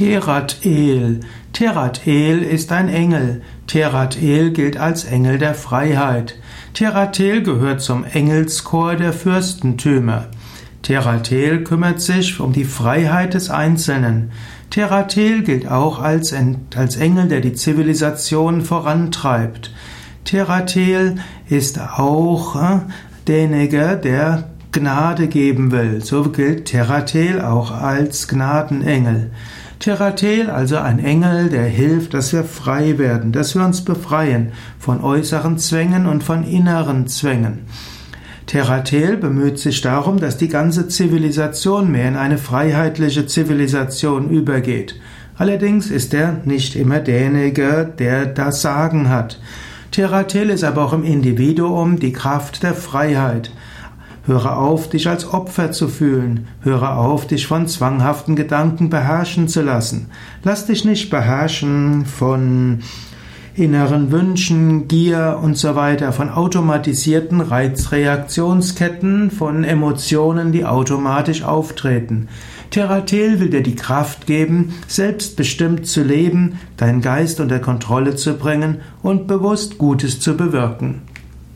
Terat-El. Terat-El ist ein Engel. Terat-El gilt als Engel der Freiheit. Terat-El gehört zum Engelschor der Fürstentümer. Terat-El kümmert sich um die Freiheit des Einzelnen. Terat-El gilt auch als, als Engel, der die Zivilisation vorantreibt. Terat-El ist auch äh, derjenige, der Gnade geben will. So gilt Teratel auch als Gnadenengel. Teratel, also ein Engel, der hilft, dass wir frei werden, dass wir uns befreien von äußeren Zwängen und von inneren Zwängen. Teratel bemüht sich darum, dass die ganze Zivilisation mehr in eine freiheitliche Zivilisation übergeht. Allerdings ist er nicht immer derjenige, der das Sagen hat. Teratel ist aber auch im Individuum die Kraft der Freiheit. Höre auf, dich als Opfer zu fühlen. Höre auf, dich von zwanghaften Gedanken beherrschen zu lassen. Lass dich nicht beherrschen von inneren Wünschen, Gier und so weiter, von automatisierten Reizreaktionsketten, von Emotionen, die automatisch auftreten. Teratel will dir die Kraft geben, selbstbestimmt zu leben, deinen Geist unter Kontrolle zu bringen und bewusst Gutes zu bewirken.